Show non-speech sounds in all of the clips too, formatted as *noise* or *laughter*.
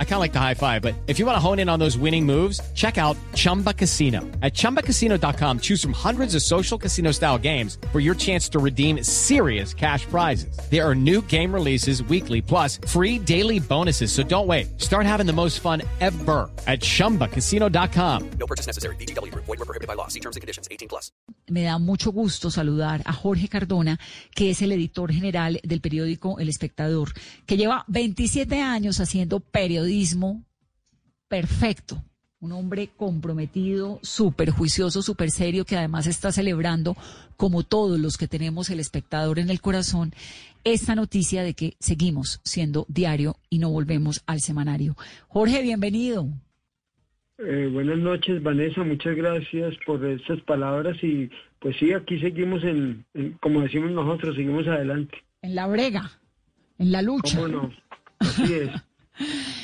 I kind of like the high five, but if you want to hone in on those winning moves, check out Chumba Casino. At ChumbaCasino.com, choose from hundreds of social casino style games for your chance to redeem serious cash prizes. There are new game releases weekly, plus free daily bonuses. So don't wait. Start having the most fun ever at ChumbaCasino.com. No purchase necessary. BGW. Void were prohibited by law. See terms and conditions. 18 plus. Me da mucho gusto saludar a Jorge Cardona, que es el editor general del periódico El Espectador que lleva 27 años haciendo periodismo perfecto. Un hombre comprometido, súper juicioso, súper serio, que además está celebrando, como todos los que tenemos el espectador en el corazón, esta noticia de que seguimos siendo diario y no volvemos al semanario. Jorge, bienvenido. Eh, buenas noches, Vanessa. Muchas gracias por esas palabras y pues sí, aquí seguimos en, como decimos nosotros, seguimos adelante. En la brega en la lucha. ¿Cómo Así es. *laughs*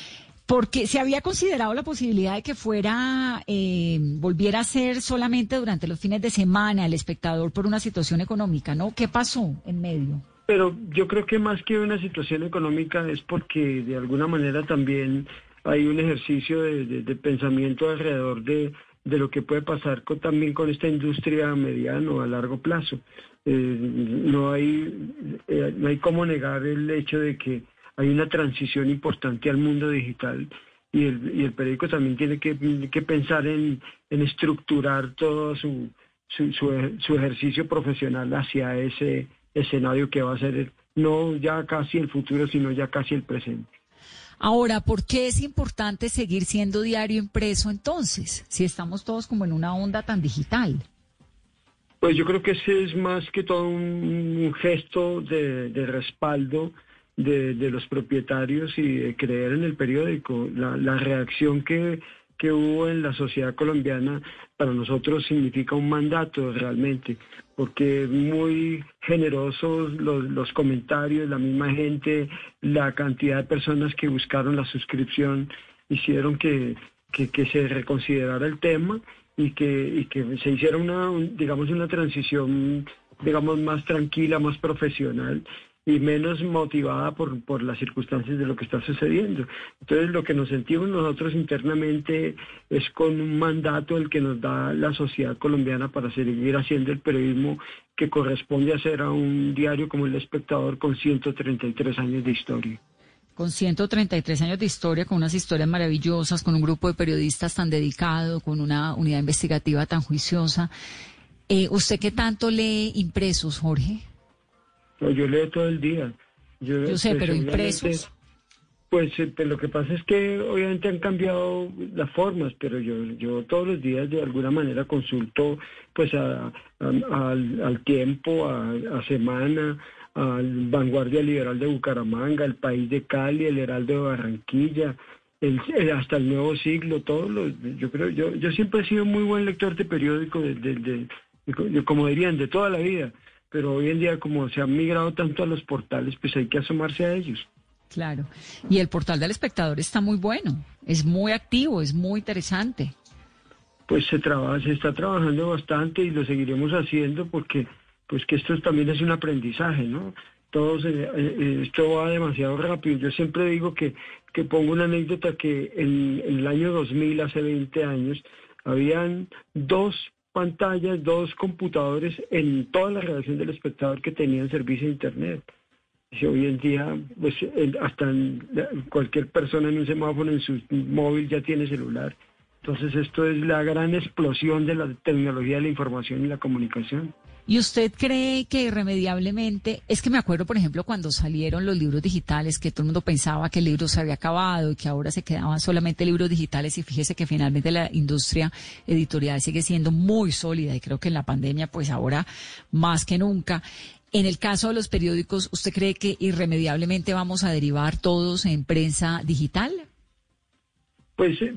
Porque se había considerado la posibilidad de que fuera, eh, volviera a ser solamente durante los fines de semana el espectador por una situación económica, ¿no? ¿Qué pasó en medio? Pero yo creo que más que una situación económica es porque de alguna manera también hay un ejercicio de, pensamiento alrededor de, de, lo que puede pasar también con esta industria a mediano o a largo plazo. Eh, no hay eh, no hay cómo negar el hecho de que hay una transición importante al mundo digital y el, y el periódico también tiene que, pensar en, estructurar todo su, su, su, ejercicio profesional hacia ese escenario que va a ser no ya casi el futuro, sino ya casi el presente. Ahora, ¿por qué es importante seguir siendo diario impreso entonces, si estamos todos como en una onda tan digital? Pues yo creo que ese es más que todo un, gesto de, respaldo de, los propietarios y de creer en el periódico. La, reacción que, hubo en la sociedad colombiana para nosotros significa un mandato realmente, porque muy generosos los, comentarios, la misma gente, la cantidad de personas que buscaron la suscripción hicieron que se reconsiderara el tema y que, y que se hiciera una, digamos, una transición, digamos, más tranquila, más profesional y menos motivada por, por las circunstancias de lo que está sucediendo. Entonces, lo que nos sentimos nosotros internamente es con un mandato el que nos da la sociedad colombiana para seguir haciendo el periodismo que corresponde hacer a un diario como El Espectador con 133 años de historia con 133 años de historia, con unas historias maravillosas, con un grupo de periodistas tan dedicado, con una unidad investigativa tan juiciosa. Eh, ¿Usted qué tanto lee impresos, Jorge? Yo leo todo el día. Yo, sé, pero impresos. Pues, eh, pues, lo que pasa es que obviamente han cambiado las formas, pero yo, yo todos los días de alguna manera consulto pues al, al, tiempo, a, a semana, al Vanguardia Liberal de Bucaramanga, el País de Cali, el Heraldo de Barranquilla, el, hasta el Nuevo Siglo, todos los, yo creo, yo, yo siempre he sido muy buen lector de periódico, de, como dirían, de toda la vida, pero hoy en día como se han migrado tanto a los portales, pues hay que asomarse a ellos. Claro, y el portal del espectador está muy bueno, es muy activo, es muy interesante. Pues se trabaja, se está trabajando bastante y lo seguiremos haciendo porque pues que esto también es un aprendizaje, ¿no? Todo eh, eh, esto va demasiado rápido. Yo siempre digo que, que pongo una anécdota que en, el año 2000, hace 20 años, habían dos pantallas, dos computadores en toda la redacción del espectador que tenían servicio de Internet. Y hoy en día, pues hasta cualquier persona en un semáforo, en su móvil ya tiene celular. Entonces esto es la gran explosión de la tecnología de la información y la comunicación. ¿Y usted cree que irremediablemente, es que me acuerdo, por ejemplo, cuando salieron los libros digitales, que todo el mundo pensaba que el libro se había acabado y que ahora se quedaban solamente libros digitales y fíjese que finalmente la industria editorial sigue siendo muy sólida y creo que en la pandemia, pues ahora más que nunca. En el caso de los periódicos, ¿usted cree que irremediablemente vamos a derivar todos en prensa digital? Pues eh,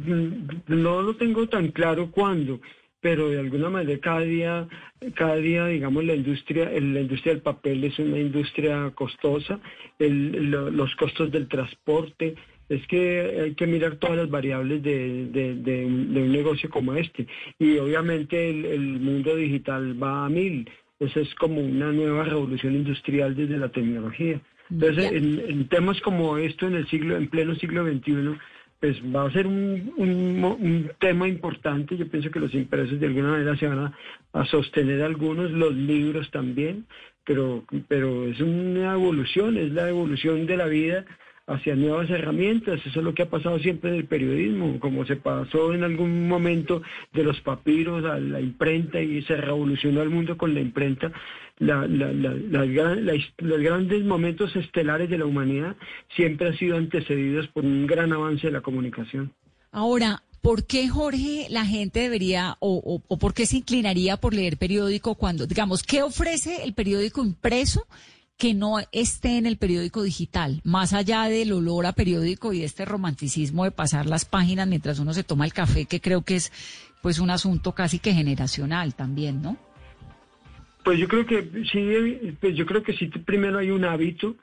no lo tengo tan claro cuándo pero de alguna manera cada día, cada día, digamos, la industria, la industria del papel es una industria costosa, los costos del transporte, es que hay que mirar todas las variables de, de, de, un, de un, negocio como este. Y obviamente el, el, mundo digital va a mil. Eso es como una nueva revolución industrial desde la tecnología. Entonces, en, en, temas como esto en el siglo, en pleno siglo XXI, pues va a ser un, un, un, tema importante. Yo pienso que los impresos de alguna manera se van a, a, sostener algunos, los libros también, pero, pero es una evolución, es la evolución de la vida hacia nuevas herramientas. Eso es lo que ha pasado siempre en el periodismo, como se pasó en algún momento de los papiros a la imprenta y se revolucionó el mundo con la imprenta. La, la, los grandes momentos estelares de la humanidad siempre han sido antecedidos por un gran avance de la comunicación. Ahora, ¿por qué, Jorge, la gente debería o, o, o por qué se inclinaría por leer periódico cuando, digamos, qué ofrece el periódico impreso? Que no esté en el periódico digital, más allá del olor a periódico y de este romanticismo de pasar las páginas mientras uno se toma el café, que creo que es pues un asunto casi que generacional también, ¿no? Pues yo creo que sí, pues yo creo que sí primero hay un hábito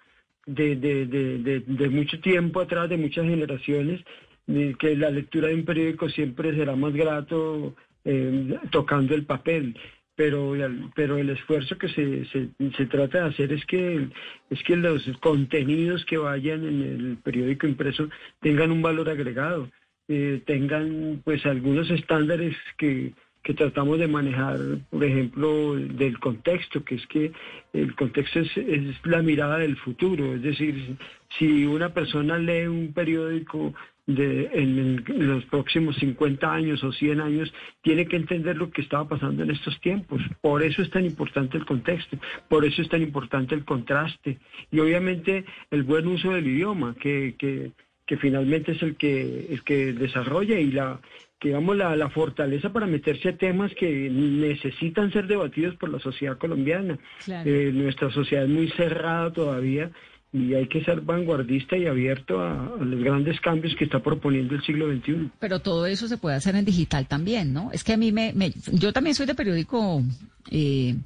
de, de, de, de mucho tiempo atrás, de muchas generaciones, que la lectura de un periódico siempre será más grato eh, tocando el papel pero pero el esfuerzo que se, se, trata de hacer es que es que los contenidos que vayan en el periódico impreso tengan un valor agregado eh, tengan pues algunos estándares que, que tratamos de manejar por ejemplo del contexto que es que el contexto es, es la mirada del futuro. Es decir si una persona lee un periódico de, en, en, los próximos 50 años o 100 años, tiene que entender lo que estaba pasando en estos tiempos. Por eso es tan importante el contexto, por eso es tan importante el contraste y obviamente el buen uso del idioma, que, que, que finalmente es el que, el que desarrolla y la, digamos, la, la, fortaleza para meterse a temas que necesitan ser debatidos por la sociedad colombiana. Claro. Eh, nuestra sociedad es muy cerrada todavía y hay que ser vanguardista y abierto a, los grandes cambios que está proponiendo el siglo XXI. Pero todo eso se puede hacer en digital también, ¿no? Es que a mí me... me yo también soy de periódico eh,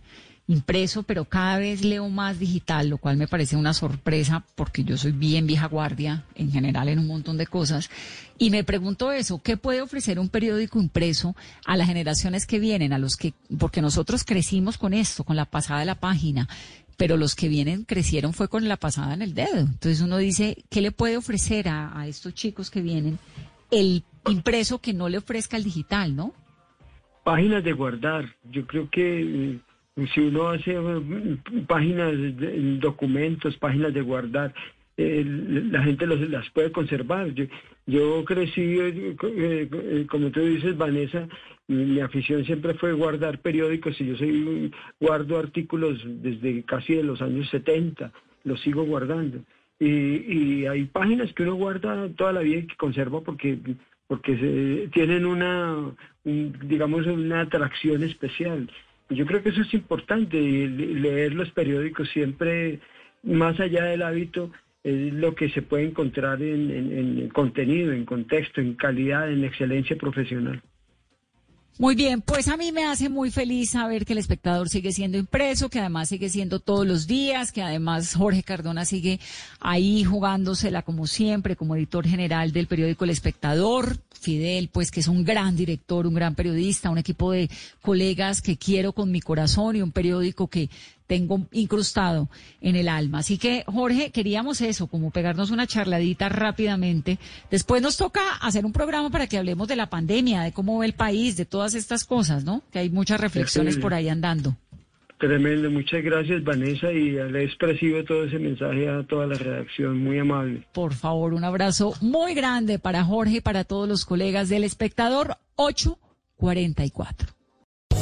impreso, pero cada vez leo más digital, lo cual me parece una sorpresa porque yo soy bien vieja guardia en general en un montón de cosas. Y me pregunto eso, ¿qué puede ofrecer un periódico impreso a las generaciones que vienen, a los que, porque nosotros crecimos con esto, con la pasada de la página, pero los que vienen crecieron fue con la pasada en el dedo. Entonces uno dice, ¿qué le puede ofrecer a, a estos chicos que vienen el impreso que no le ofrezca el digital, no? Páginas de guardar. Yo creo que si uno hace páginas, de, documentos, páginas de guardar, la gente los, las puede conservar. Yo, yo crecí, eh, eh, como tú dices, Vanessa, mi afición siempre fue guardar periódicos y yo soy guardo artículos desde casi de los años 70, los sigo guardando. Y, hay páginas que uno guarda toda la vida y que conserva porque porque tienen una, un, digamos, una atracción especial. Yo creo que eso es importante, leer los periódicos siempre, más allá del hábito, es lo que se puede encontrar en, en, en contenido, en contexto, en calidad, en excelencia profesional. Muy bien, pues a mí me hace muy feliz saber que el espectador sigue siendo impreso, que además sigue siendo todos los días, que además Jorge Cardona sigue ahí jugándosela como siempre, como editor general del periódico El Espectador. Fidel, pues que es un gran director, un gran periodista, un equipo de colegas que quiero con mi corazón y un periódico que tengo incrustado en el alma. Así que, Jorge, queríamos eso, como pegarnos una charladita rápidamente. Después nos toca hacer un programa para que hablemos de la pandemia, de cómo ve el país, de todas estas cosas, ¿no? Que hay muchas reflexiones por ahí andando. Tremendo, muchas gracias Vanessa y le expresivo todo ese mensaje a toda la redacción, muy amable. Por favor, un abrazo muy grande para Jorge y para todos los colegas del espectador 844.